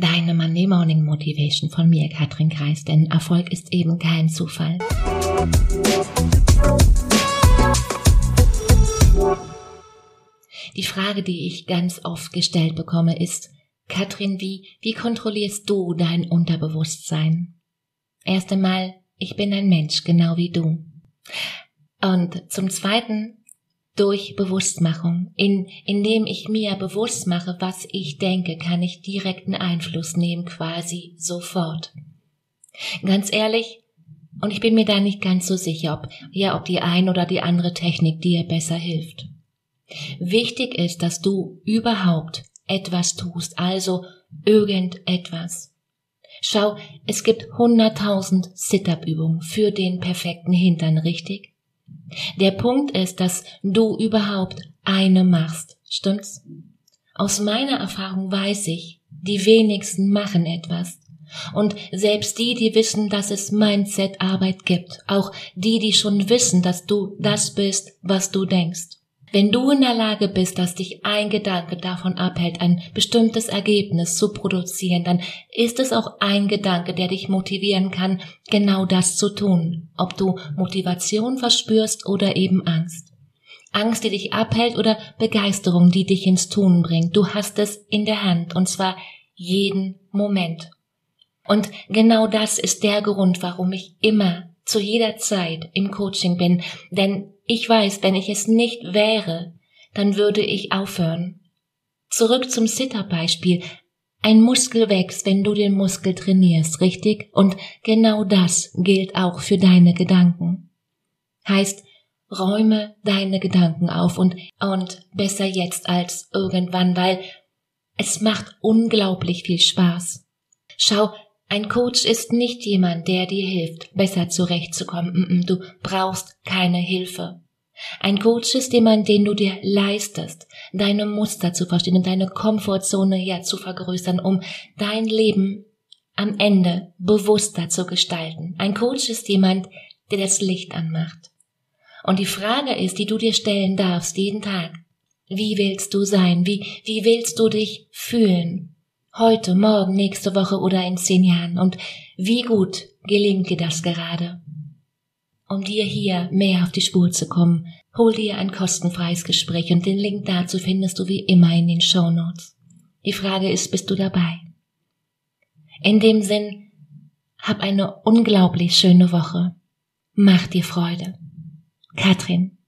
Deine Monday Morning Motivation von mir, Katrin Kreis, denn Erfolg ist eben kein Zufall. Die Frage, die ich ganz oft gestellt bekomme, ist, Katrin, wie, wie kontrollierst du dein Unterbewusstsein? Erst einmal, ich bin ein Mensch, genau wie du. Und zum Zweiten, durch Bewusstmachung. In, indem ich mir bewusst mache, was ich denke, kann ich direkten Einfluss nehmen, quasi sofort. Ganz ehrlich, und ich bin mir da nicht ganz so sicher, ob, ja, ob die ein oder die andere Technik dir besser hilft. Wichtig ist, dass du überhaupt etwas tust, also irgendetwas. Schau, es gibt hunderttausend Sit-up-Übungen für den perfekten Hintern, richtig? Der Punkt ist, dass du überhaupt eine machst. Stimmt's? Aus meiner Erfahrung weiß ich, die wenigsten machen etwas. Und selbst die, die wissen, dass es Mindset-Arbeit gibt, auch die, die schon wissen, dass du das bist, was du denkst. Wenn du in der Lage bist, dass dich ein Gedanke davon abhält, ein bestimmtes Ergebnis zu produzieren, dann ist es auch ein Gedanke, der dich motivieren kann, genau das zu tun, ob du Motivation verspürst oder eben Angst. Angst, die dich abhält oder Begeisterung, die dich ins Tun bringt. Du hast es in der Hand und zwar jeden Moment. Und genau das ist der Grund, warum ich immer zu jeder Zeit im Coaching bin, denn ich weiß, wenn ich es nicht wäre, dann würde ich aufhören. Zurück zum Sitter-Beispiel. Ein Muskel wächst, wenn du den Muskel trainierst, richtig? Und genau das gilt auch für deine Gedanken. Heißt, räume deine Gedanken auf und, und besser jetzt als irgendwann, weil es macht unglaublich viel Spaß. Schau, ein Coach ist nicht jemand, der dir hilft, besser zurechtzukommen. Du brauchst keine Hilfe. Ein Coach ist jemand, den du dir leistest, deine Muster zu verstehen und deine Komfortzone ja zu vergrößern, um dein Leben am Ende bewusster zu gestalten. Ein Coach ist jemand, der das Licht anmacht. Und die Frage ist, die du dir stellen darfst jeden Tag, wie willst du sein? Wie, wie willst du dich fühlen? Heute, morgen, nächste Woche oder in zehn Jahren? Und wie gut gelingt dir das gerade? Um dir hier mehr auf die Spur zu kommen, hol dir ein kostenfreies Gespräch und den Link dazu findest du wie immer in den Show Notes. Die Frage ist, bist du dabei? In dem Sinn, hab eine unglaublich schöne Woche. Mach dir Freude. Katrin.